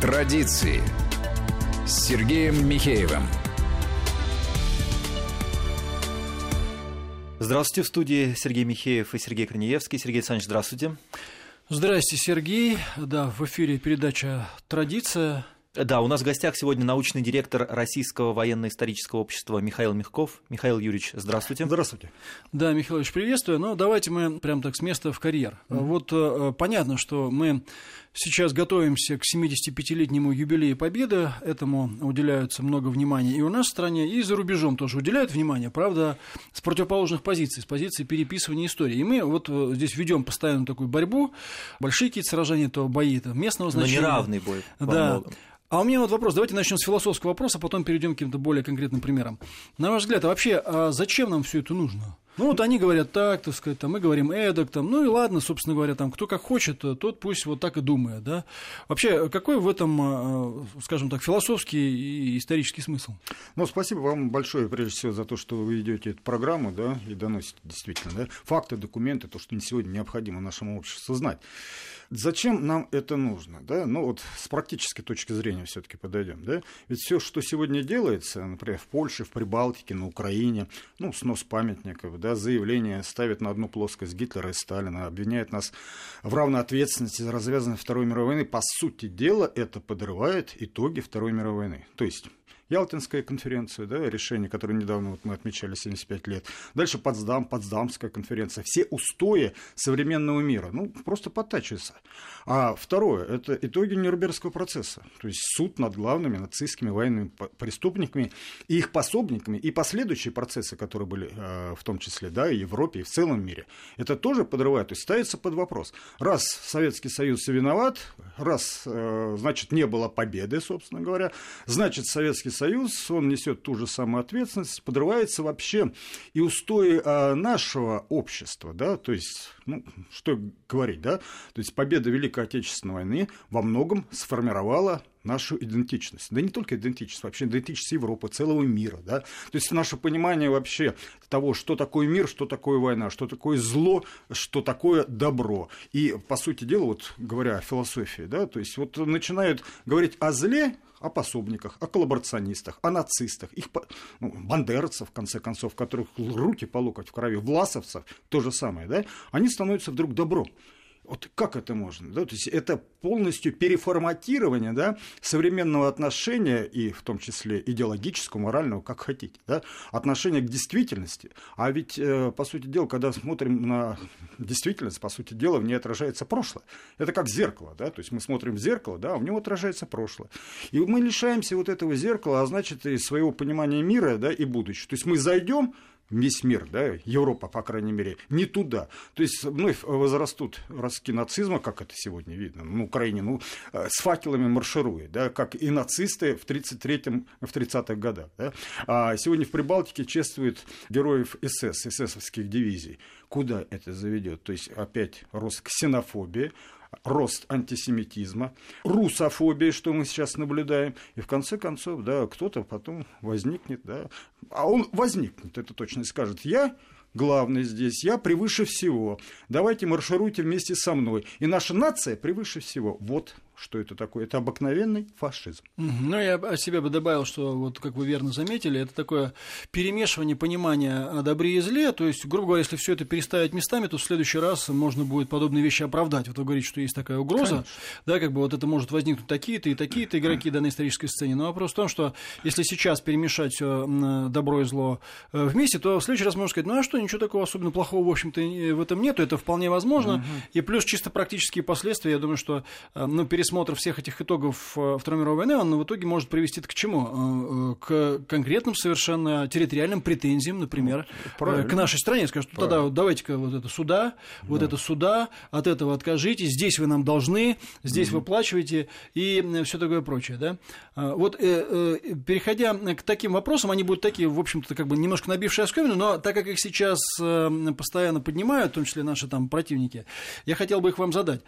Традиции с Сергеем Михеевым. Здравствуйте, в студии Сергей Михеев и Сергей Корнеевский. Сергей Александрович, здравствуйте. Здравствуйте, Сергей. Да, в эфире передача «Традиция». Да, у нас в гостях сегодня научный директор Российского военно-исторического общества Михаил Мягков. Михаил Юрьевич, здравствуйте. Здравствуйте. Да, Михаил Ильич, приветствую. Но давайте мы прям так с места в карьер. Mm-hmm. Вот э, понятно, что мы сейчас готовимся к 75-летнему юбилею Победы. Этому уделяются много внимания и у нас в стране, и за рубежом тоже уделяют внимание. Правда, с противоположных позиций, с позиции переписывания истории. И мы вот э, здесь ведем постоянно такую борьбу. Большие какие-то сражения, то бои, то местного значения. Но неравный бой. Да. Многом. А у меня вот вопрос, давайте начнем с философского вопроса, потом перейдем к каким-то более конкретным примерам. На ваш взгляд, а вообще, а зачем нам все это нужно? Ну, вот они говорят так, так сказать, там, мы говорим эдак, там, ну и ладно, собственно говоря, там, кто как хочет, тот пусть вот так и думает, да. Вообще, какой в этом, а, скажем так, философский и исторический смысл? Ну, спасибо вам большое, прежде всего, за то, что вы ведете эту программу, да, и доносите действительно, да, факты, документы, то, что сегодня необходимо нашему обществу знать. Зачем нам это нужно? Да? Ну вот с практической точки зрения все-таки подойдем. Да? Ведь все, что сегодня делается, например, в Польше, в Прибалтике, на Украине, ну, снос памятников, да, заявление ставит на одну плоскость Гитлера и Сталина, обвиняет нас в равной ответственности за развязанной Второй мировой войны. По сути дела, это подрывает итоги Второй мировой войны. То есть Ялтинская конференция, да, решение, которое недавно вот мы отмечали 75 лет. Дальше Потсдам, Потсдамская конференция. Все устои современного мира, ну, просто подтачиваются. А второе, это итоги Нюрнбергского процесса. То есть суд над главными нацистскими военными преступниками и их пособниками, и последующие процессы, которые были э, в том числе, да, и в Европе, и в целом мире. Это тоже подрывает, то есть ставится под вопрос. Раз Советский Союз виноват, раз, э, значит, не было победы, собственно говоря, значит, Советский Союз, он несет ту же самую ответственность, подрывается вообще и устои а, нашего общества, да, то есть, ну, что говорить, да, то есть победа Великой Отечественной войны во многом сформировала нашу идентичность. Да не только идентичность, вообще идентичность Европы, целого мира. Да? То есть наше понимание вообще того, что такое мир, что такое война, что такое зло, что такое добро. И, по сути дела, вот говоря о философии, да, то есть вот начинают говорить о зле, о пособниках, о коллаборационистах, о нацистах, их, ну, бандеровцев, в конце концов, которых руки по локоть в крови, власовцев, то же самое, да, они становятся вдруг добром. Вот как это можно? Да? То есть это полностью переформатирование да, современного отношения, и в том числе идеологического, морального, как хотите, да, отношения к действительности. А ведь, э, по сути дела, когда смотрим на действительность, по сути дела, в ней отражается прошлое. Это как зеркало, да, то есть мы смотрим в зеркало, да, а в нем отражается прошлое. И мы лишаемся вот этого зеркала, а значит, и своего понимания мира, да, и будущего. То есть мы зайдем весь мир, да, Европа, по крайней мере, не туда. То есть вновь возрастут ростки нацизма, как это сегодня видно, на Украине, ну, э, с факелами марширует, да, как и нацисты в 33-м, в 30-х годах. Да. А сегодня в Прибалтике чествуют героев СС, эсэсовских дивизий. Куда это заведет? То есть опять рост ксенофобии, рост антисемитизма, русофобии, что мы сейчас наблюдаем, и в конце концов, да, кто-то потом возникнет, да, а он возникнет, это точно скажет, я главный здесь, я превыше всего, давайте маршируйте вместе со мной, и наша нация превыше всего, вот что это такое? Это обыкновенный фашизм. Ну, я о себе бы добавил, что, вот как вы верно заметили, это такое перемешивание понимания о добре и зле. То есть, грубо говоря, если все это переставить местами, то в следующий раз можно будет подобные вещи оправдать. Вот вы говорите, что есть такая угроза, Конечно. да, как бы вот это может возникнуть такие-то и такие-то игроки данной исторической сцене. Но вопрос в том, что если сейчас перемешать все добро и зло э, вместе, то в следующий раз можно сказать, ну а что, ничего такого особенно плохого, в общем-то, в этом нет, это вполне возможно. Угу. И плюс чисто практические последствия, я думаю, что э, ну, перес пересмотр всех этих итогов э, Второй мировой войны, он в итоге может привести к чему? Э, к конкретным совершенно территориальным претензиям, например, ну, Правильно. к нашей стране. Скажут, ну, тогда давайте-ка вот это суда, вот да. это суда, от этого откажитесь, здесь вы нам должны, здесь угу. выплачиваете и все такое прочее. Да? Вот э, переходя к таким вопросам, они будут такие, в общем-то, как бы немножко набившие оскомину, но так как их сейчас постоянно поднимают, в том числе наши там противники, я хотел бы их вам задать.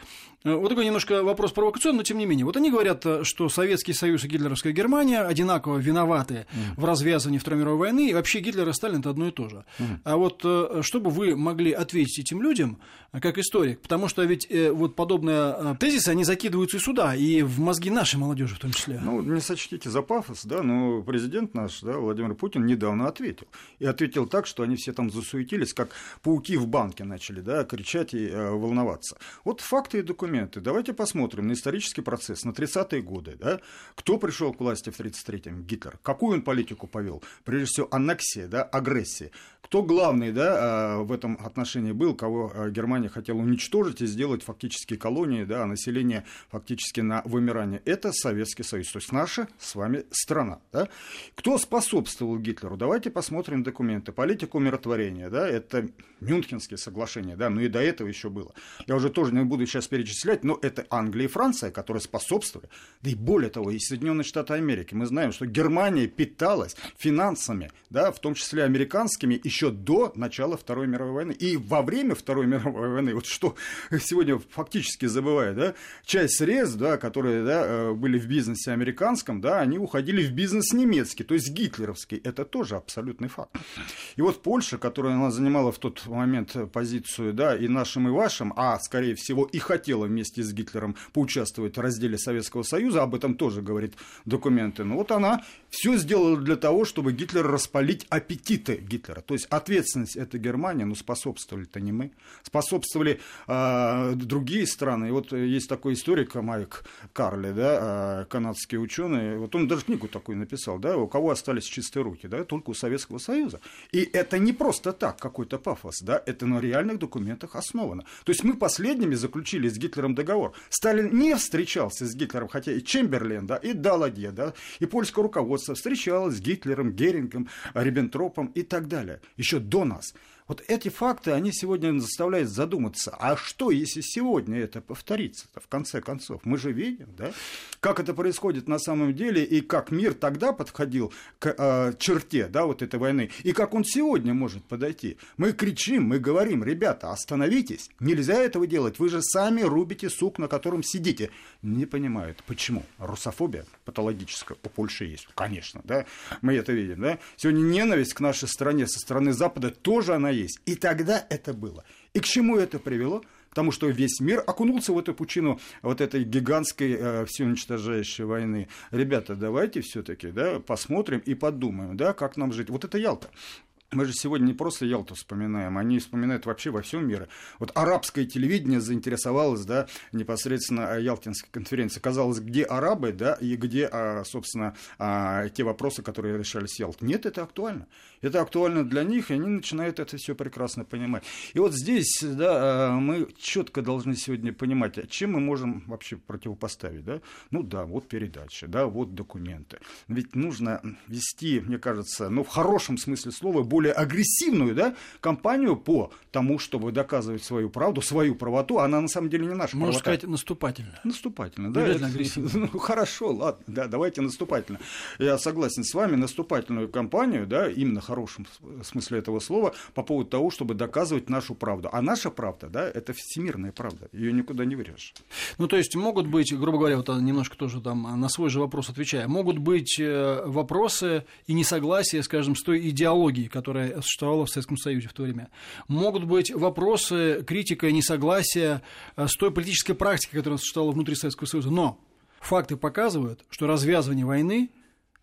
Вот такой немножко вопрос провокационный провокационно, но тем не менее. Вот они говорят, э, что Советский Союз и гитлеровская Германия одинаково виноваты mm. в развязывании Второй мировой войны, и вообще Гитлер и Сталин – это одно и то же. Mm. А вот э, чтобы вы могли ответить этим людям, как историк, потому что ведь вот подобные тезисы, они закидываются и сюда, и в мозги нашей молодежи в том числе. Ну, не сочтите за пафос, да, но президент наш, да, Владимир Путин недавно ответил. И ответил так, что они все там засуетились, как пауки в банке начали, да, кричать и э, волноваться. Вот факты и документы. Давайте посмотрим на исторический процесс, на 30-е годы, да, кто пришел к власти в 33-м? Гитлер. Какую он политику повел? Прежде всего, аннексия, да, агрессия. Кто главный, да, э, в этом отношении был, кого э, Германия хотела уничтожить и сделать фактически колонии, да, а население фактически на вымирание? Это Советский Союз, то есть наша с вами страна, да. Кто способствовал Гитлеру? Давайте посмотрим документы. Политика умиротворения, да, это Мюнхенские соглашения, да, ну и до этого еще было. Я уже тоже не буду сейчас перечислять, но это Англия и Франция, которые способствовали. Да и более того, и Соединенные Штаты Америки. Мы знаем, что Германия питалась финансами, да, в том числе американскими, еще до начала Второй мировой войны. И во время Второй мировой войны, вот что сегодня фактически забывают, да, часть средств, да, которые да, э, были в бизнесе американском, да, они уходили в бизнес немецкий, то есть гитлеровский. Это тоже абсолютный факт. И вот Польша, которая она занимала в тот момент позицию, да, и нашим, и вашим, а, скорее всего, и хотела вместе с Гитлером поучаствовать в разделе Советского Союза, об этом тоже говорит документы, но вот она все сделала для того, чтобы Гитлер распалить аппетиты Гитлера. То есть ответственность это Германия, но способствовали-то не мы. Способствовали э, другие страны. И вот есть такой историк Майк Карли, да, э, канадский ученый, вот он даже книгу такую написал, да, у кого остались чистые руки, да, только у Советского Союза. И это не просто так, какой-то пафос, да, это на реальных документах основано. То есть мы последними заключили с Гитлером договор. Сталин не встречался с Гитлером, хотя и Чемберлен, да, и Даладе, да, и польское руководство встречалось с Гитлером, Герингом, Риббентропом и так далее, еще до нас. Вот эти факты, они сегодня заставляют задуматься, а что, если сегодня это повторится в конце концов? Мы же видим, да, как это происходит на самом деле, и как мир тогда подходил к э, черте, да, вот этой войны, и как он сегодня может подойти. Мы кричим, мы говорим, ребята, остановитесь, нельзя этого делать, вы же сами рубите сук, на котором сидите. Не понимают, почему? Русофобия патологическая у Польши есть, конечно, да, мы это видим, да. Сегодня ненависть к нашей стране со стороны Запада тоже она есть. И тогда это было. И к чему это привело? Потому что весь мир окунулся в эту пучину вот этой гигантской э, всеуничтожающей войны. Ребята, давайте все-таки да, посмотрим и подумаем, да, как нам жить. Вот это Ялта мы же сегодня не просто Ялту вспоминаем, они вспоминают вообще во всем мире. Вот арабское телевидение заинтересовалось, да, непосредственно Ялтинской конференции. Казалось, где арабы, да, и где, а, собственно, а, те вопросы, которые решались в Ялте. Нет, это актуально. Это актуально для них, и они начинают это все прекрасно понимать. И вот здесь, да, а, мы четко должны сегодня понимать, чем мы можем вообще противопоставить, да. Ну да, вот передача, да, вот документы. Ведь нужно вести, мне кажется, ну, в хорошем смысле слова, более более агрессивную да, кампанию по тому, чтобы доказывать свою правду, свою правоту, она на самом деле не наша Можно правота. сказать, наступательно. Наступательно, да. Это, ну, хорошо, ладно, да, давайте наступательно. Я согласен с вами, наступательную кампанию, да, именно в хорошем смысле этого слова, по поводу того, чтобы доказывать нашу правду. А наша правда, да, это всемирная правда, ее никуда не вырежешь. Ну, то есть могут быть, грубо говоря, вот немножко тоже там на свой же вопрос отвечая, могут быть э, вопросы и несогласия, скажем, с той идеологией, которая которая существовала в Советском Союзе в то время. Могут быть вопросы, критика, несогласия э, с той политической практикой, которая существовала внутри Советского Союза. Но факты показывают, что развязывание войны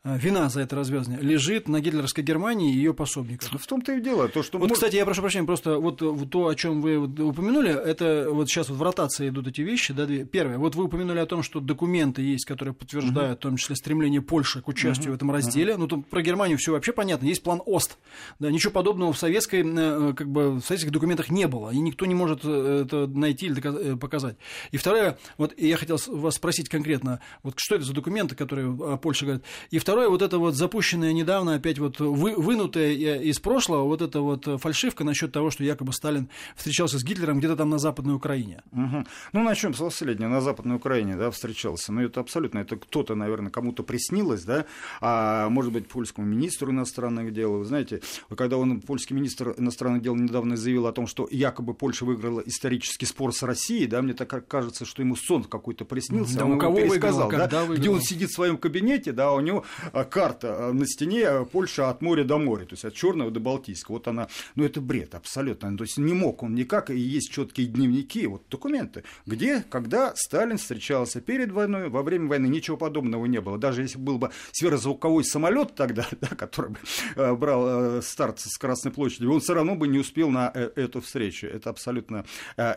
вина за это развязывание лежит на гитлеровской Германии и ее пособниках. В том-то и дело. То, что вот, мы... кстати, я прошу прощения, просто вот, то, о чем вы упомянули, это вот сейчас вот в ротации идут эти вещи. Да, Первое, вот вы упомянули о том, что документы есть, которые подтверждают, uh-huh. в том числе, стремление Польши к участию uh-huh. в этом разделе. Uh-huh. Ну, там про Германию все вообще понятно. Есть план ОСТ. Да, ничего подобного в, советской, э, как бы, в советских документах не было. И никто не может э, это найти или э, показать. И второе, вот я хотел вас спросить конкретно, вот что это за документы, которые Польша говорит. И второе, второе, вот это вот запущенное недавно, опять вот вы, вынутая из прошлого, вот эта вот фальшивка насчет того, что якобы Сталин встречался с Гитлером где-то там на Западной Украине. Угу. Ну, начнем с последнего, на Западной Украине, да, встречался. Ну, это абсолютно, это кто-то, наверное, кому-то приснилось, да, а может быть, польскому министру иностранных дел. Вы знаете, когда он, польский министр иностранных дел, недавно заявил о том, что якобы Польша выиграла исторический спор с Россией, да, мне так кажется, что ему сон какой-то приснился, да, он у кого выиграла, да, где он сидит в своем кабинете, да, у него а, карта а, на стене а, Польша от моря до моря, то есть от Черного до Балтийского. Вот она, ну это бред абсолютно. То есть не мог он никак, и есть четкие дневники, вот документы, где, когда Сталин встречался перед войной, во время войны, ничего подобного не было. Даже если был бы сверхзвуковой самолет тогда, да, который бы брал старт с Красной площади, он все равно бы не успел на э, эту встречу. Это абсолютно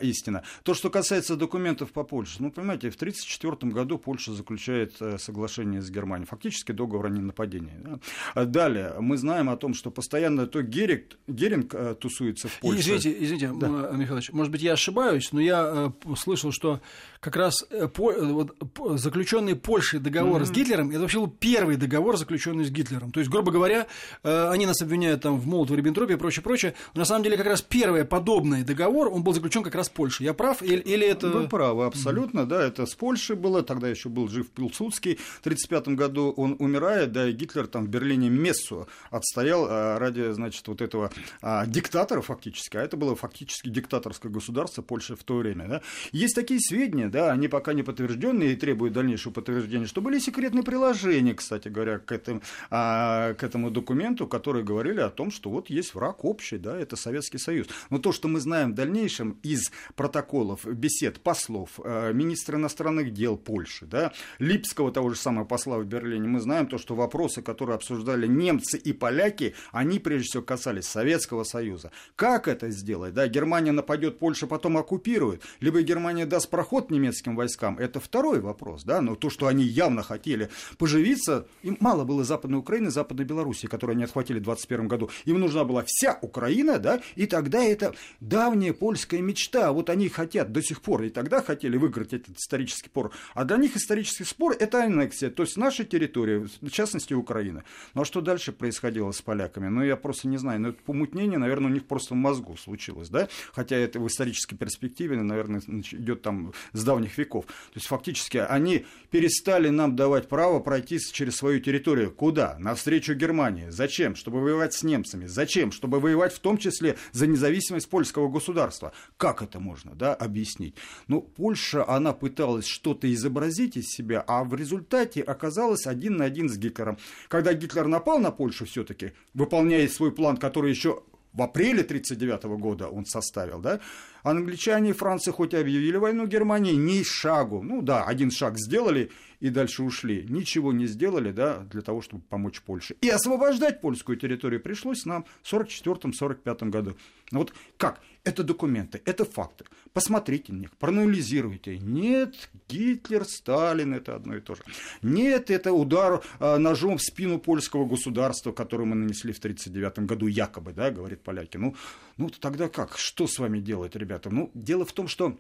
истина. То, что касается документов по Польше, ну, понимаете, в 1934 году Польша заключает э, соглашение с Германией, фактически договор о ненападении. Да? А далее, мы знаем о том, что постоянно то Геринг, Геринг э, тусуется в Польше. Извините, извините, да. Михаил может быть, я ошибаюсь, но я э, слышал, что как раз вот, заключенный Польшей договор mm-hmm. с Гитлером, это вообще был первый договор, заключенный с Гитлером. То есть, грубо говоря, они нас обвиняют там в Молотово-Риббентропе и прочее, прочее, но на самом деле как раз первый подобный договор, он был заключен как раз в Польше. Я прав или, или это... Вы правы, абсолютно, mm-hmm. да, это с Польшей было, тогда еще был жив Пилсудский, в 1935 году он умирает, да, и Гитлер там в Берлине мессу отстоял а, ради, значит, вот этого а, диктатора фактически, а это было фактически диктаторское государство Польши в то время, да. Есть такие сведения, да, они пока не подтвержденные и требуют дальнейшего подтверждения, что были секретные приложения, кстати говоря, к этому, а, к этому документу, которые говорили о том, что вот есть враг общий, да, это Советский Союз. Но то, что мы знаем в дальнейшем из протоколов, бесед послов, а, министра иностранных дел Польши, да, Липского того же самого посла в Берлине, мы знаем то, что вопросы, которые обсуждали немцы и поляки, они прежде всего касались Советского Союза. Как это сделать? Да, Германия нападет, Польша потом оккупирует, либо Германия даст проход немецким войскам, это второй вопрос, да, но то, что они явно хотели поживиться, им мало было Западной Украины, Западной Белоруссии, которую они отхватили в 21 году, им нужна была вся Украина, да, и тогда это давняя польская мечта, вот они хотят до сих пор, и тогда хотели выиграть этот исторический спор, а для них исторический спор – это аннексия, то есть наша территория, в частности Украина. Ну а что дальше происходило с поляками? Ну я просто не знаю, но это помутнение, наверное, у них просто в мозгу случилось, да, хотя это в исторической перспективе, наверное, идет там с давних веков. То есть фактически они перестали нам давать право пройти через свою территорию. Куда? Навстречу Германии. Зачем? Чтобы воевать с немцами. Зачем? Чтобы воевать в том числе за независимость польского государства. Как это можно, да, объяснить? Ну, Польша, она пыталась что-то изобразить из себя, а в результате оказалась один на один с Гитлером. Когда Гитлер напал на Польшу все-таки, выполняя свой план, который еще в апреле 1939 года он составил, да, англичане и Франция хоть и объявили войну Германии, ни шагу, ну да, один шаг сделали и дальше ушли, ничего не сделали, да, для того, чтобы помочь Польше. И освобождать польскую территорию пришлось нам в 1944-1945 году. Вот как? Это документы, это факты. Посмотрите на них, проанализируйте. Нет, Гитлер, Сталин, это одно и то же. Нет, это удар э, ножом в спину польского государства, который мы нанесли в 1939 году, якобы, да, говорит поляки. Ну, ну тогда как? Что с вами делать, ребята? Ну, дело в том, что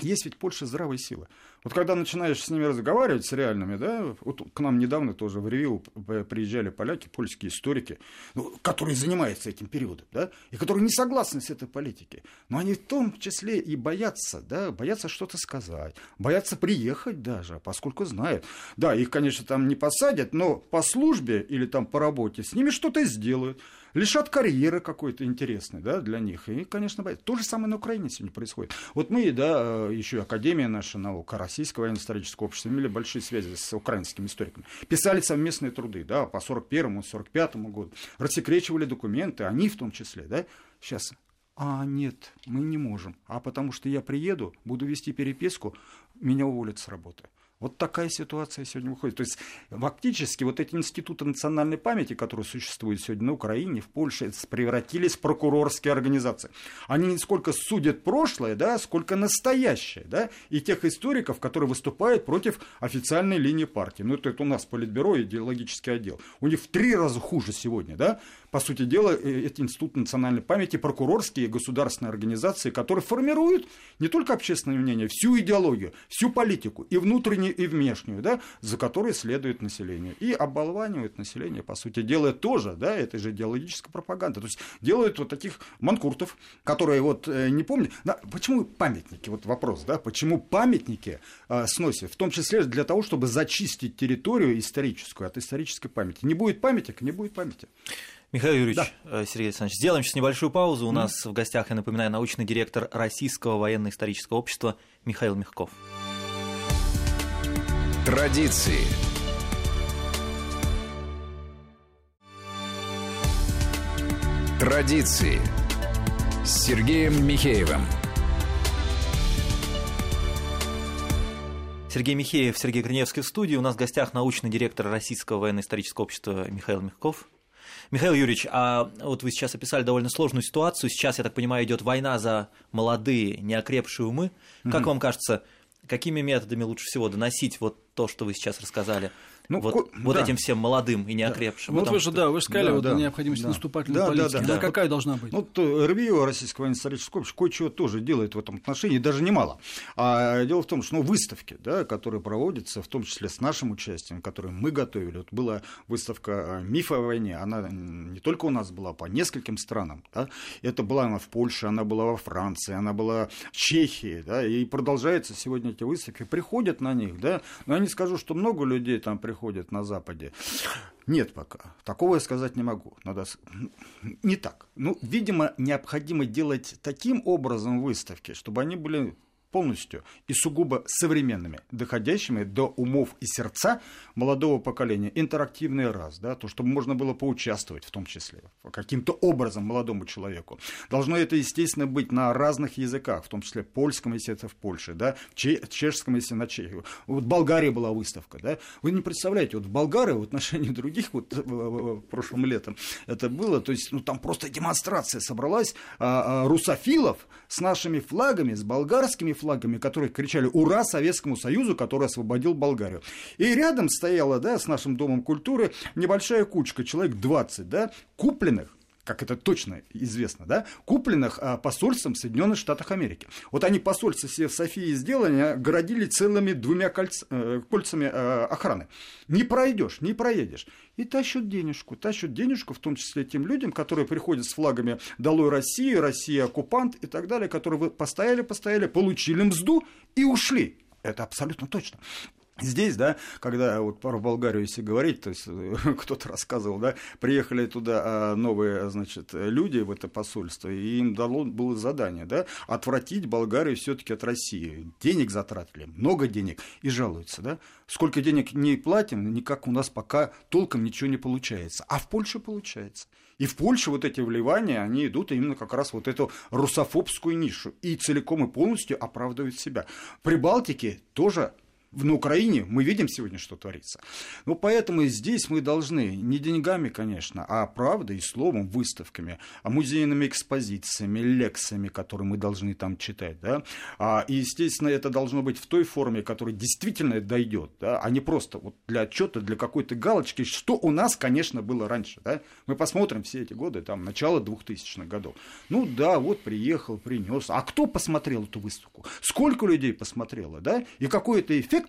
есть ведь Польша здравой силы. Вот когда начинаешь с ними разговаривать, с реальными, да, вот к нам недавно тоже в Ревью приезжали поляки, польские историки, ну, которые занимаются этим периодом, да, и которые не согласны с этой политикой. Но они в том числе и боятся, да, боятся что-то сказать, боятся приехать даже, поскольку знают. Да, их, конечно, там не посадят, но по службе или там по работе с ними что-то сделают лишат карьеры какой-то интересной да, для них. И, конечно, то же самое на Украине сегодня происходит. Вот мы, да, еще Академия наша наука, Российское военно-историческое общество, имели большие связи с украинскими историками. Писали совместные труды, да, по 41-му, 45-му году. Рассекречивали документы, они в том числе, да. Сейчас а нет, мы не можем. А потому что я приеду, буду вести переписку, меня уволят с работы. Вот такая ситуация сегодня выходит. То есть фактически вот эти институты национальной памяти, которые существуют сегодня на Украине, в Польше, превратились в прокурорские организации. Они не сколько судят прошлое, да, сколько настоящее, да, и тех историков, которые выступают против официальной линии партии. Ну, это, это у нас политбюро, идеологический отдел. У них в три раза хуже сегодня, да, по сути дела, э, эти институты национальной памяти, прокурорские государственные организации, которые формируют не только общественное мнение, всю идеологию, всю политику и внутренние внутреннюю и внешнюю, да, за которой следует население. И оболванивает население, по сути, делает тоже, да, это же идеологическая пропаганда. То есть делают вот таких манкуртов, которые вот э, не помнят. Да, почему памятники? Вот вопрос, да, почему памятники э, сносят? В том числе для того, чтобы зачистить территорию историческую от исторической памяти. Не будет памятника, не будет памяти. Михаил Юрьевич, да. Э, Сергей Александрович, сделаем сейчас небольшую паузу. У mm. нас в гостях, я напоминаю, научный директор Российского военно-исторического общества Михаил Мягков. Традиции. Традиции с Сергеем Михеевым. Сергей Михеев, Сергей Гриневский в студии. У нас в гостях научный директор Российского военно-исторического общества Михаил Мягков. Михаил Юрьевич, а вот вы сейчас описали довольно сложную ситуацию. Сейчас, я так понимаю, идет война за молодые, неокрепшие умы. Как угу. вам кажется, какими методами лучше всего доносить вот то, что вы сейчас рассказали? Ну, вот, ко... вот да. этим всем молодым и неокрепшим. Да. Вот вы же, что... да, вы же сказали, да, вот да, необходимость да. наступательной да, политики. Да, да, да. какая должна быть? Ну, то РВИО, Российское военно-историческое общество, кое-чего тоже делает в этом отношении, даже немало. А дело в том, что ну, выставки, да, которые проводятся, в том числе с нашим участием, которые мы готовили, вот была выставка «Миф о войне», она не только у нас была, по нескольким странам. Да? Это была она в Польше, она была во Франции, она была в Чехии, да, и продолжается сегодня эти выставки, приходят на них, да, но я не скажу, что много людей там приходят, приходят на Западе. Нет пока. Такого я сказать не могу. Надо... Не так. Ну, видимо, необходимо делать таким образом выставки, чтобы они были полностью и сугубо современными, доходящими до умов и сердца молодого поколения. Интерактивный раз, да, то, чтобы можно было поучаствовать в том числе, каким-то образом молодому человеку. Должно это, естественно, быть на разных языках, в том числе польском, если это в Польше, да, чешском, если на Чехию. Вот в Болгарии была выставка, да. Вы не представляете, вот в Болгарии в отношении других, вот в прошлом летом это было, то есть, ну, там просто демонстрация собралась а, а, русофилов с нашими флагами, с болгарскими флагами, флагами, которые кричали «Ура Советскому Союзу, который освободил Болгарию». И рядом стояла, да, с нашим Домом культуры небольшая кучка, человек 20, да, купленных как это точно известно, да, купленных а, посольством Соединенных Штатов Америки. Вот они посольство себе в Софии сделали, огородили целыми двумя кольц, э, кольцами э, охраны. Не пройдешь, не проедешь. И тащат денежку, тащат денежку, в том числе тем людям, которые приходят с флагами «Долой России», «Россия оккупант» и так далее, которые постояли, постояли, получили мзду и ушли. Это абсолютно точно. Здесь, да, когда вот про Болгарию, если говорить, то есть кто-то рассказывал, да, приехали туда а, новые, значит, люди в это посольство, и им дало было задание, да, отвратить Болгарию все-таки от России. Денег затратили, много денег, и жалуются, да. Сколько денег не платим, никак у нас пока толком ничего не получается. А в Польше получается. И в Польше вот эти вливания, они идут именно как раз вот эту русофобскую нишу. И целиком и полностью оправдывают себя. При Балтике тоже на Украине мы видим сегодня, что творится. Ну, поэтому здесь мы должны не деньгами, конечно, а правдой и словом, выставками, а музейными экспозициями, лекциями, которые мы должны там читать, да, а, и, естественно, это должно быть в той форме, которая действительно дойдет, да, а не просто вот для отчета, для какой-то галочки, что у нас, конечно, было раньше, да. Мы посмотрим все эти годы, там, начало 2000-х годов. Ну, да, вот приехал, принес. А кто посмотрел эту выставку? Сколько людей посмотрело, да? И какой это эффект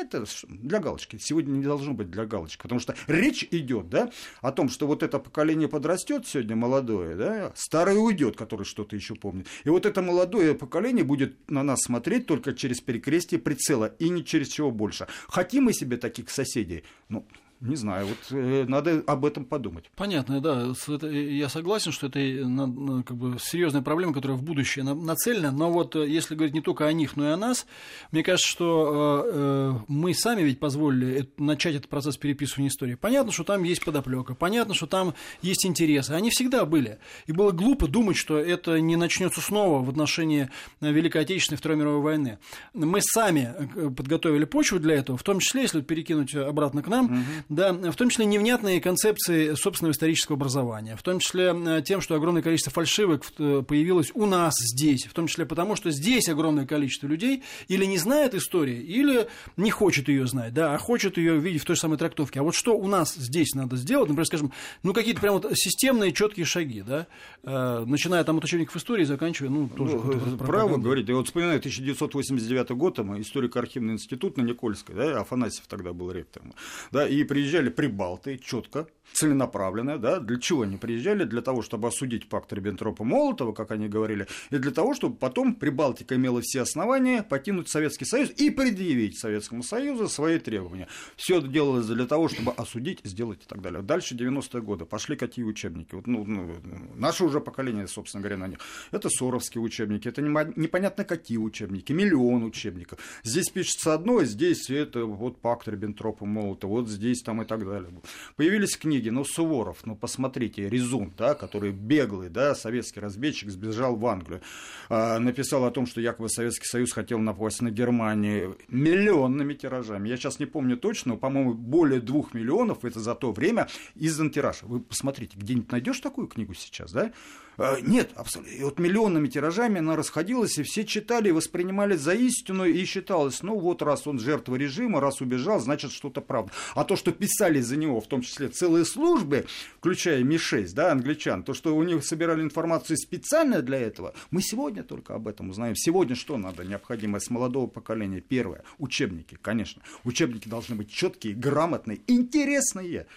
это для галочки. Сегодня не должно быть для галочки, потому что речь идет да, о том, что вот это поколение подрастет сегодня молодое, да, старое уйдет, который что-то еще помнит. И вот это молодое поколение будет на нас смотреть только через перекрестие прицела и не через чего больше. Хотим мы себе таких соседей? Ну, не знаю, вот э, надо об этом подумать. Понятно, да. Я согласен, что это как бы серьезная проблема, которая в будущее нацелена. Но вот э, если говорить не только о них, но и о нас, мне кажется, что э, мы сами ведь позволили начать этот процесс переписывания истории. Понятно, что там есть подоплека, понятно, что там есть интересы. Они всегда были. И было глупо думать, что это не начнется снова в отношении Великой Отечественной Второй мировой войны. Мы сами подготовили почву для этого, в том числе, если перекинуть обратно к нам. Угу Да, в том числе невнятные концепции собственного исторического образования, в том числе э, тем, что огромное количество фальшивок э, появилось у нас здесь, в том числе потому, что здесь огромное количество людей или не знает истории, или не хочет ее знать, да, а хочет ее видеть в той же самой трактовке. А вот что у нас здесь надо сделать, например, скажем, ну какие-то прям вот системные четкие шаги, да, э, начиная там от учебников истории, заканчивая, ну тоже. Ну, право говорить. Я вот вспоминаю 1989 год, там историко-архивный институт на Никольской, да, Афанасьев тогда был ректором, да, и приезжали прибалты четко, целенаправленно, да, для чего они приезжали? Для того, чтобы осудить пакт Риббентропа-Молотова, как они говорили, и для того, чтобы потом Прибалтика имела все основания покинуть Советский Союз и предъявить Советскому Союзу свои требования. Все это делалось для того, чтобы осудить, сделать и так далее. Дальше 90-е годы. Пошли какие учебники? Вот, ну, ну, наше уже поколение, собственно говоря, на них. Это Соровские учебники, это непонятно какие учебники, миллион учебников. Здесь пишется одно, здесь это вот пакт Риббентропа-Молотова, вот здесь там и так далее. Появились книги ну, Суворов, ну, посмотрите, Резун, да, который беглый, да, советский разведчик, сбежал в Англию, э, написал о том, что якобы Советский Союз хотел напасть на Германию миллионными тиражами. Я сейчас не помню точно, но, по-моему, более двух миллионов это за то время издан тираж. Вы посмотрите, где-нибудь найдешь такую книгу сейчас, да? А, нет, абсолютно. И вот миллионными тиражами она расходилась, и все читали, и воспринимали за истину, и считалось, ну вот раз он жертва режима, раз убежал, значит что-то правда. А то, что писали за него, в том числе целые службы, включая Ми-6, да, англичан, то, что у них собирали информацию специально для этого, мы сегодня только об этом узнаем. Сегодня что надо необходимо с молодого поколения? Первое, учебники, конечно. Учебники должны быть четкие, грамотные, интересные.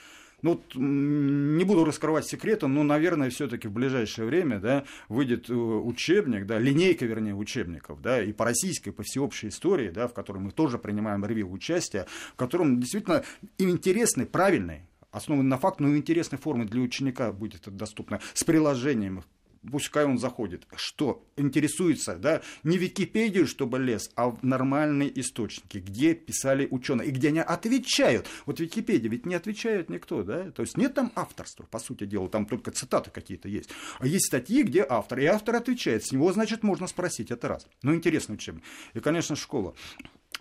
Ну, не буду раскрывать секреты, но, наверное, все-таки в ближайшее время да, выйдет э, учебник, да, линейка, вернее, учебников, да, и по российской, и по всеобщей истории, да, в которой мы тоже принимаем ревью участие, в котором действительно интересный, правильный, основан на факт, но интересной формы для ученика будет это доступно, с приложением, пускай он заходит. Что? Интересуется, да, не Википедию, чтобы лез, а в нормальные источники, где писали ученые, и где они отвечают. Вот Википедия ведь не отвечает никто, да, то есть нет там авторства, по сути дела, там только цитаты какие-то есть. А есть статьи, где автор, и автор отвечает, с него, значит, можно спросить, это раз. Ну, интересно учебник. И, конечно, школа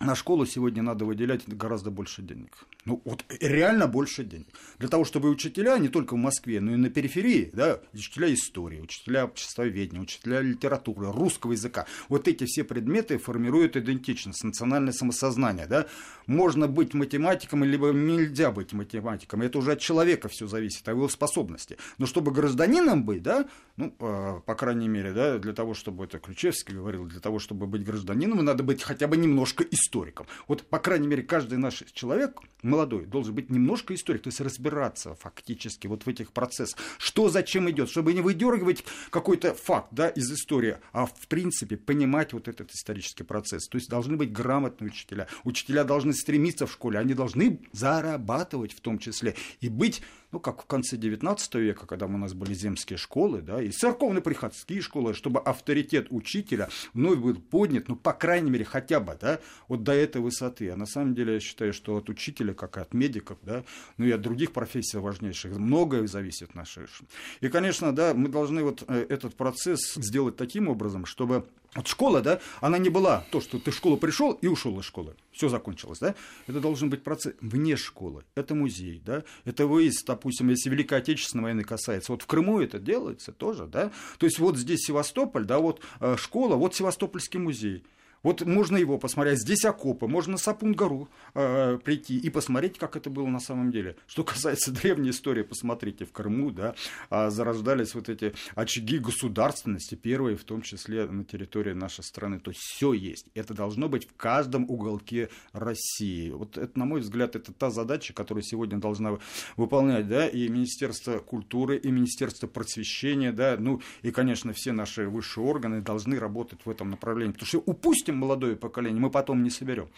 на школу сегодня надо выделять гораздо больше денег. Ну, вот реально больше денег. Для того, чтобы учителя не только в Москве, но и на периферии, да, учителя истории, учителя обществоведения, учителя литературы, русского языка, вот эти все предметы формируют идентичность, национальное самосознание, да. Можно быть математиком, либо нельзя быть математиком. Это уже от человека все зависит, от его способности. Но чтобы гражданином быть, да, ну, э, по крайней мере, да, для того, чтобы, это Ключевский говорил, для того, чтобы быть гражданином, надо быть хотя бы немножко историком историком. Вот, по крайней мере, каждый наш человек молодой должен быть немножко историк, то есть разбираться фактически вот в этих процессах. Что зачем идет, чтобы не выдергивать какой-то факт да, из истории, а в принципе понимать вот этот исторический процесс. То есть должны быть грамотные учителя. Учителя должны стремиться в школе, они должны зарабатывать в том числе и быть ну, как в конце XIX века, когда у нас были земские школы, да, и церковно-приходские школы, чтобы авторитет учителя вновь был поднят, ну, по крайней мере, хотя бы, да, вот до этой высоты. А на самом деле я считаю, что от учителя, как и от медиков, да, ну и от других профессий важнейших, многое зависит нашей жизни. И, конечно, да, мы должны вот э, этот процесс сделать таким образом, чтобы вот школа, да, она не была то, что ты в школу пришел и ушел из школы. Все закончилось, да? Это должен быть процесс вне школы. Это музей, да? Это выезд, допустим, если Великой Отечественной войны касается. Вот в Крыму это делается тоже, да? То есть вот здесь Севастополь, да, вот э, школа, вот Севастопольский музей. Вот можно его посмотреть. Здесь окопы, можно на Сапун-гору э, прийти и посмотреть, как это было на самом деле. Что касается древней истории, посмотрите, в Крыму, да, э, зарождались вот эти очаги государственности, первые, в том числе на территории нашей страны. То есть все есть. Это должно быть в каждом уголке России. Вот это, на мой взгляд, это та задача, которую сегодня должна выполнять, да, и Министерство культуры, и Министерство просвещения, да, ну и, конечно, все наши высшие органы должны работать в этом направлении. Потому что упустим запустим молодое поколение, мы потом не соберем.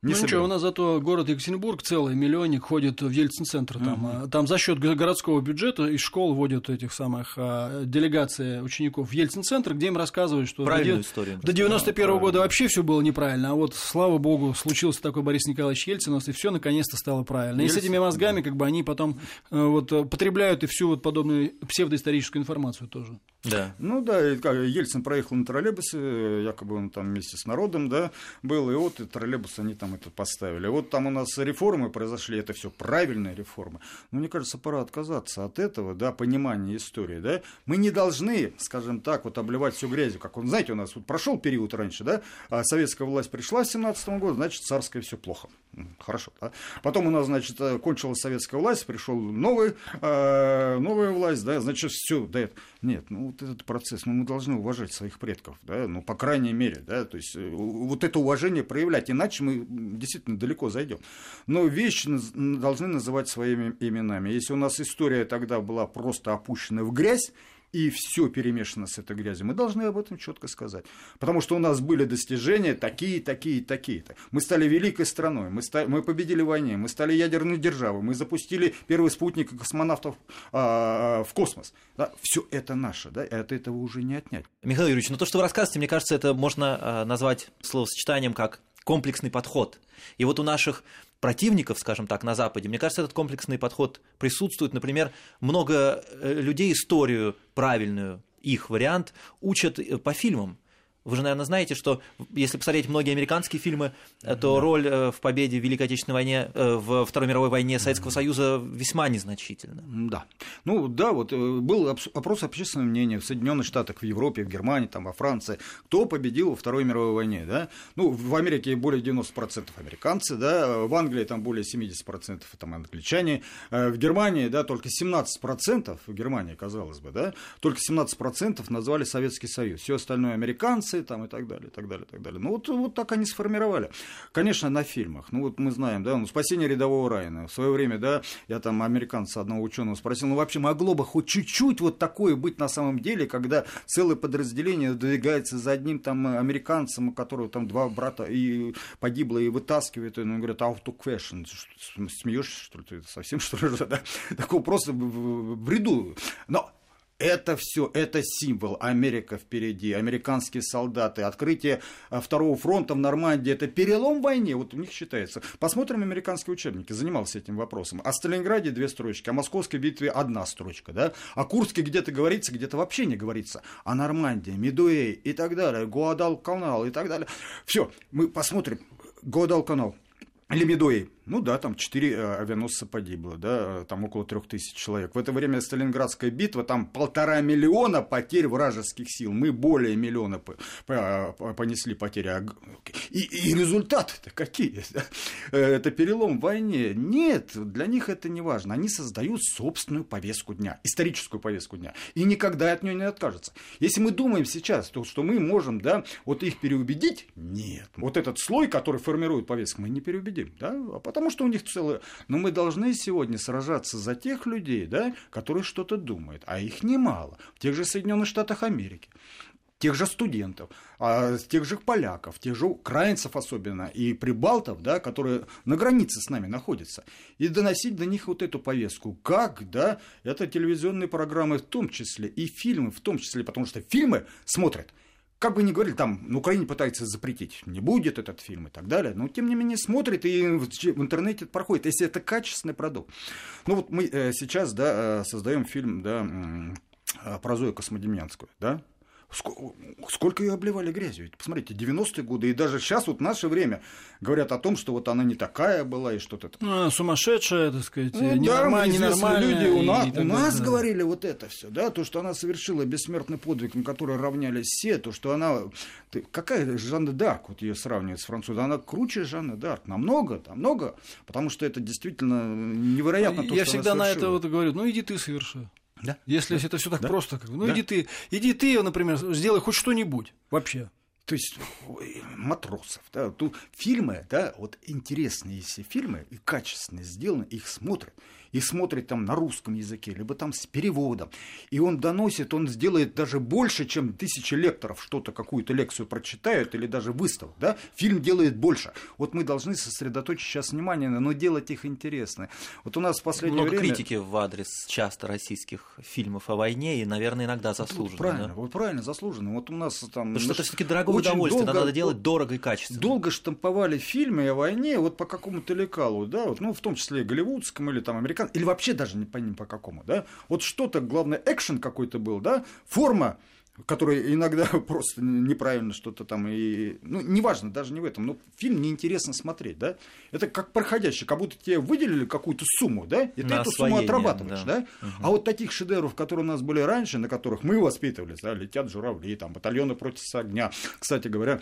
Не ну ничего, у нас зато город Екатеринбург целый миллионник ходит в Ельцин-центр. Там, угу. там за счет городского бюджета из школ вводят этих самых а, делегации учеников в Ельцин-центр, где им рассказывают, что Правильную до, историю, до 91 -го года вообще все было неправильно. А вот, слава богу, случился такой Борис Николаевич Ельцин, и все наконец-то стало правильно. Ельцин, и с этими мозгами, как бы они потом э, вот, потребляют и всю вот подобную псевдоисторическую информацию тоже. Да. Ну да, и как, Ельцин проехал на троллейбусе, якобы он там вместе с народом, да, был, и вот и троллейбус они там это поставили. Вот там у нас реформы произошли, это все правильные реформы. Но мне кажется, пора отказаться от этого, да, понимания истории, да. Мы не должны, скажем так, вот обливать всю грязью, как он, знаете, у нас вот прошел период раньше, да, а советская власть пришла в 17 году, значит, царское все плохо. Хорошо, да. Потом у нас, значит, кончилась советская власть, пришел новый, э, новая власть, да, значит, все, да, нет, ну вот этот процесс, ну мы должны уважать своих предков, да, ну по крайней мере, да, то есть э, вот это уважение проявлять, иначе мы действительно далеко зайдем. Но вещи должны называть своими именами. Если у нас история тогда была просто опущена в грязь, и все перемешано с этой грязью. Мы должны об этом четко сказать. Потому что у нас были достижения такие, такие, такие-то. Мы стали великой страной, мы, стали, мы победили в войне, мы стали ядерной державой, мы запустили первый спутник космонавтов а, в космос. Да? Все это наше, да? и от этого уже не отнять. Михаил Юрьевич, ну то, что вы рассказываете, мне кажется, это можно а, назвать словосочетанием как комплексный подход. И вот у наших противников, скажем так, на Западе, мне кажется, этот комплексный подход присутствует. Например, много э, людей историю правильную, их вариант, учат э, по фильмам. Вы же, наверное, знаете, что если посмотреть многие американские фильмы, э, то да. роль э, в победе в Великой Отечественной войне, э, в Второй мировой войне Советского Союза весьма незначительна. Да. Ну да, вот был опрос общественного мнения в Соединенных Штатах, в Европе, в Германии, там, во Франции, кто победил во Второй мировой войне, да? Ну, в Америке более 90% американцы, да, в Англии там более 70% там англичане, в Германии, да, только 17%, в Германии, казалось бы, да, только 17% назвали Советский Союз, все остальное американцы, Франции там, и так далее, и так далее, и так далее. Ну, вот, вот так они сформировали. Конечно, на фильмах. Ну, вот мы знаем, да, ну, «Спасение рядового Райана». В свое время, да, я там американца одного ученого спросил, ну, вообще могло бы хоть чуть-чуть вот такое быть на самом деле, когда целое подразделение двигается за одним там американцем, у которого там два брата и погибло, и вытаскивает, и он говорит, out of question, смеешься, что ли, ты совсем, что ли, да? Такого просто в бреду. Но это все, это символ. Америка впереди, американские солдаты, открытие а, второго фронта в Нормандии, это перелом в войне, вот у них считается. Посмотрим американские учебники, занимался этим вопросом. О Сталинграде две строчки, о Московской битве одна строчка, да? О Курске где-то говорится, где-то вообще не говорится. О Нормандии, Медуэй и так далее, Гуадал-канал и так далее. Все, мы посмотрим. Гуадал-канал. Или Медуэй. Ну да, там четыре э, авианосца погибло, да, там около трех тысяч человек. В это время Сталинградская битва, там полтора миллиона потерь вражеских сил. Мы более миллиона понесли потери. И, и результаты-то какие? Э, это перелом в войне? Нет, для них это не важно. Они создают собственную повестку дня, историческую повестку дня. И никогда от нее не откажутся. Если мы думаем сейчас, то, что мы можем, да, вот их переубедить, нет. Вот этот слой, который формирует повестку, мы не переубедим, да, а потом потому что у них целое... Но мы должны сегодня сражаться за тех людей, да, которые что-то думают, а их немало. В тех же Соединенных Штатах Америки тех же студентов, а, тех же поляков, тех же украинцев особенно, и прибалтов, да, которые на границе с нами находятся, и доносить до них вот эту повестку. Как, да, это телевизионные программы в том числе, и фильмы в том числе, потому что фильмы смотрят как бы ни говорили, там на Украине пытаются запретить, не будет этот фильм и так далее, но тем не менее смотрит и в, интернете проходит, если это качественный продукт. Ну вот мы э, сейчас, да, э, создаем фильм, да, э, про Зою Космодемьянскую, да, Сколько ее обливали грязью? Ведь посмотрите, 90-е годы, и даже сейчас, вот в наше время, говорят о том, что вот она не такая была, и что-то... Ну, сумасшедшая, так сказать, ну, ненормальная, да, ненормальная. Люди у, на, у нас да. говорили вот это все, да, то, что она совершила бессмертный подвиг, на который равнялись все, то, что она... Ты, какая Жанна Дарк, вот ее сравнивают с французом, она круче Жанны Дарк, намного, намного, потому что это действительно невероятно то, Я что всегда на это вот говорю, ну иди ты соверши. Да? Если да? это все так да? просто, как, ну да? иди ты, иди ты, например, сделай хоть что-нибудь вообще. То есть матросов, да, тут фильмы, да, вот интересные все фильмы и качественно сделаны, их смотрят и смотрит там на русском языке, либо там с переводом, и он доносит, он сделает даже больше, чем тысячи лекторов что-то, какую-то лекцию прочитают или даже выставок, да, фильм делает больше. Вот мы должны сосредоточить сейчас внимание, но делать их интересно. Вот у нас в последнее Много время... критики в адрес часто российских фильмов о войне, и, наверное, иногда заслуженно. Вот правильно, да? вот правильно, заслуженно. Вот у нас там... Потому что это все таки дорогое очень удовольствие, долго, надо делать дорого и качественно. Долго штамповали фильмы о войне вот по какому-то лекалу, да, вот, ну, в том числе голливудскому или там американскому, или вообще даже не по, не по какому, да. Вот что-то, главное, экшен какой-то был, да, форма который иногда просто неправильно что-то там и... Ну, неважно, даже не в этом, но фильм неинтересно смотреть, да? Это как проходящий, как будто тебе выделили какую-то сумму, да? И ты эту сумму отрабатываешь, да? да? Угу. А вот таких шедевров, которые у нас были раньше, на которых мы воспитывались, да, летят журавли, там, батальоны против огня. Кстати говоря,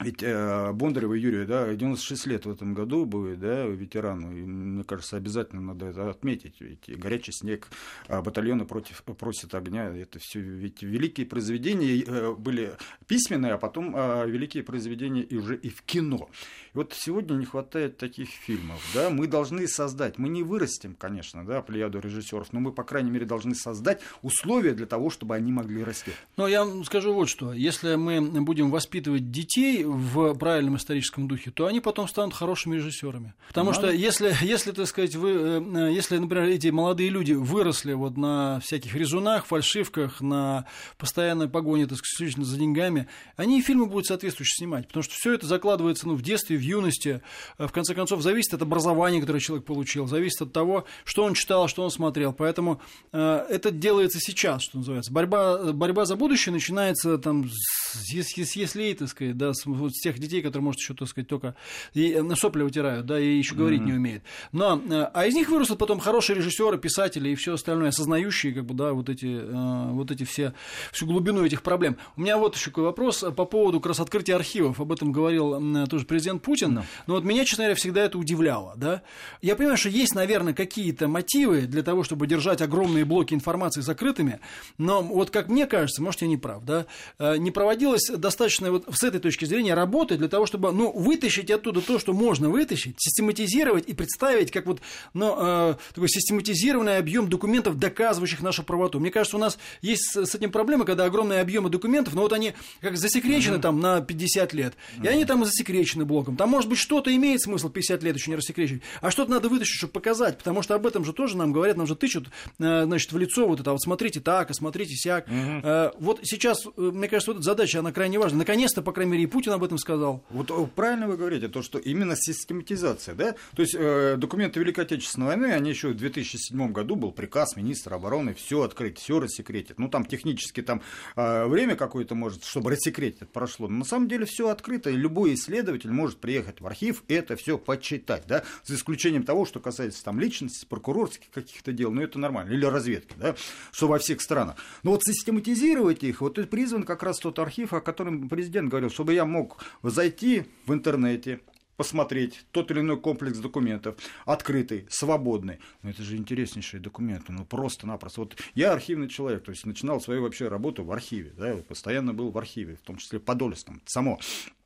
ведь э, Бондарева Юрия, да, 96 лет в этом году будет, да, ветерану. И, мне кажется, обязательно надо это отметить. Ведь горячий снег, э, батальоны против, просят огня. Это все ведь великие произведения э, были письменные, а потом э, великие произведения и уже и в кино. И вот сегодня не хватает таких фильмов. Да? Мы должны создать, мы не вырастем, конечно, да, плеяду режиссеров, но мы, по крайней мере, должны создать условия для того, чтобы они могли расти. Но я скажу вот что. Если мы будем воспитывать детей в правильном историческом духе, то они потом станут хорошими режиссерами. Потому Надо. что если, если, так сказать, вы, э, если, например, эти молодые люди выросли вот на всяких резунах, фальшивках, на постоянной погоне, так сказать, за деньгами, они и фильмы будут соответствующе снимать. Потому что все это закладывается ну, в детстве, в юности. Э, в конце концов, зависит от образования, которое человек получил, зависит от того, что он читал, что он смотрел. Поэтому э, это делается сейчас, что называется. Борьба, борьба за будущее начинается там с, с, с если, так сказать, да, с, вот с тех детей, которые, может, еще, так сказать, только и, на сопли утирают, да, и еще говорить mm-hmm. не умеют. Но, э, а из них вырастут потом хорошие режиссеры, писатели и все остальное, осознающие, как бы, да, вот эти, э, вот эти все, всю глубину этих проблем. У меня вот еще такой вопрос по поводу как раз открытия архивов. Об этом говорил тоже президент Путин. No. Но вот меня, честно говоря, всегда это удивляло, да. Я понимаю, что есть, наверное, какие-то мотивы для того, чтобы держать огромные блоки информации закрытыми, но вот как мне кажется, может, я не прав, да, э, не проводилось достаточно вот с этой точки зрения работы для того, чтобы, ну, вытащить оттуда то, что можно вытащить, систематизировать и представить как вот, ну, э, такой систематизированный объем документов, доказывающих нашу правоту. Мне кажется, у нас есть с этим проблема, когда огромные объемы документов, но вот они как засекречены mm-hmm. там на 50 лет, mm-hmm. и они там засекречены блоком. Там, может быть, что-то имеет смысл 50 лет еще не рассекречивать, а что-то надо вытащить, чтобы показать, потому что об этом же тоже нам говорят, нам же тычут, э, значит, в лицо вот это, вот смотрите так, а смотрите сяк. Mm-hmm. Вот сейчас, э, мне кажется, вот эта задача, она крайне важна. Наконец-то, по крайней мере, и Путин об этом сказал. Вот правильно вы говорите, то, что именно систематизация, да, то есть э, документы Великой Отечественной войны, они еще в 2007 году был приказ министра обороны все открыть, все рассекретить. Ну, там технически там э, время какое-то может, чтобы рассекретить прошло, но на самом деле все открыто, и любой исследователь может приехать в архив и это все почитать, да, за исключением того, что касается там личности, прокурорских каких-то дел, ну, это нормально, или разведки, да, что во всех странах. Но вот систематизировать их, вот призван как раз тот архив, о котором президент говорил, чтобы я мог зайти в интернете, посмотреть тот или иной комплекс документов, открытый, свободный. Но это же интереснейшие документы, ну просто-напросто. Вот я архивный человек, то есть начинал свою вообще работу в архиве, да, постоянно был в архиве, в том числе Подольском, само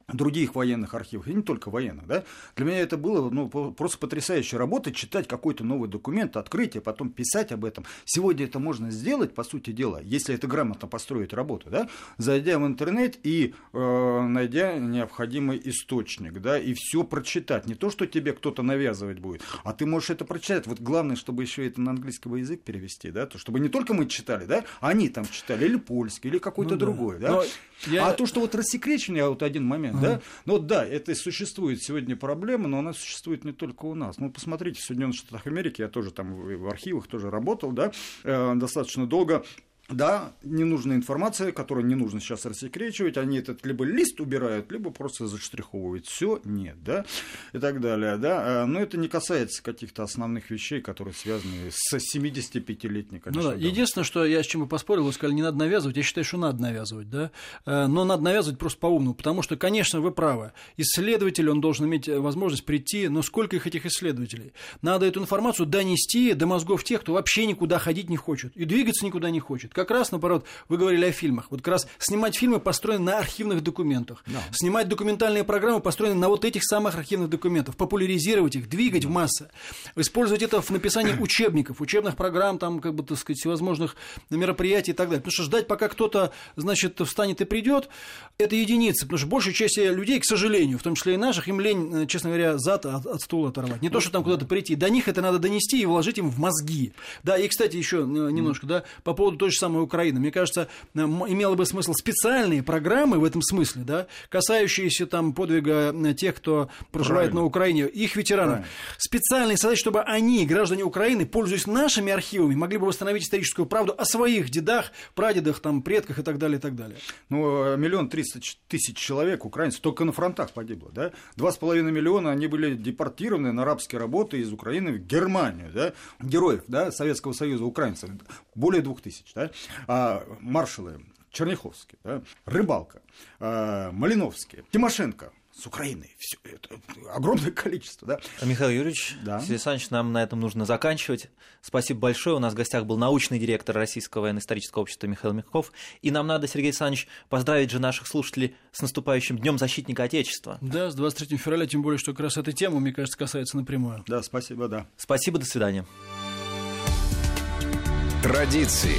других военных архивов, и не только военных, да, для меня это было ну, просто потрясающая работа, читать какой-то новый документ, открыть, а потом писать об этом. Сегодня это можно сделать, по сути дела, если это грамотно построить работу, да, зайдя в интернет и э, найдя необходимый источник, да, и все прочитать. Не то, что тебе кто-то навязывать будет, а ты можешь это прочитать. Вот главное, чтобы еще это на английский язык перевести, да, то чтобы не только мы читали, да, а они там читали, или польский, или какой-то ну, другой, да. да? Я... А то, что вот рассекречено, вот один момент, ага. да, ну да, это существует сегодня проблема, но она существует не только у нас. Ну, посмотрите, в Соединенных Штатах Америки, я тоже там в архивах тоже работал, да, э, достаточно долго да, ненужная информация, которую не нужно сейчас рассекречивать, они этот либо лист убирают, либо просто заштриховывают. Все нет, да, и так далее, да. А, но это не касается каких-то основных вещей, которые связаны с 75-летней, конечно. Ну да, единственное, что я с чем бы поспорил, вы сказали, не надо навязывать, я считаю, что надо навязывать, да, э, но надо навязывать просто по-умному, потому что, конечно, вы правы, исследователь, он должен иметь возможность прийти, но сколько их этих исследователей? Надо эту информацию донести до мозгов тех, кто вообще никуда ходить не хочет и двигаться никуда не хочет как раз, наоборот, вы говорили о фильмах. Вот как раз снимать фильмы построены на архивных документах. No. Снимать документальные программы построены на вот этих самых архивных документах. Популяризировать их, двигать no. в массы. Использовать это в написании учебников, учебных программ, там, как бы, так сказать, всевозможных мероприятий и так далее. Потому что ждать, пока кто-то, значит, встанет и придет, это единицы. Потому что большая часть людей, к сожалению, в том числе и наших, им лень, честно говоря, зад от, от стула оторвать. Не то, что там куда-то прийти. До них это надо донести и вложить им в мозги. Да, и, кстати, еще немножко, да, по поводу той же самая Украина. Мне кажется, имело бы смысл специальные программы в этом смысле, да, касающиеся там подвига тех, кто проживает Правильно. на Украине, их ветеранов. Правильно. Специальные создать, чтобы они, граждане Украины, пользуясь нашими архивами, могли бы восстановить историческую правду о своих дедах, прадедах, там, предках и так далее, и так далее. Ну, миллион триста тысяч человек, украинцев, только на фронтах погибло, да? Два с половиной миллиона, они были депортированы на рабские работы из Украины в Германию, да? Героев, да, Советского Союза, украинцев, более двух тысяч, да? А маршалы Черняховский, да? Рыбалка, а, Малиновский, Тимошенко, с Украиной. Все это огромное количество, да. Михаил Юрьевич, да. Сергей Александрович, нам на этом нужно заканчивать. Спасибо большое. У нас в гостях был научный директор Российского военно-исторического общества Михаил Мягков. И нам надо, Сергей Александрович, поздравить же наших слушателей с наступающим Днем защитника Отечества. Да, с 23 февраля, тем более, что как раз эта тема, мне кажется, касается напрямую. Да, спасибо, да. Спасибо, до свидания. Традиции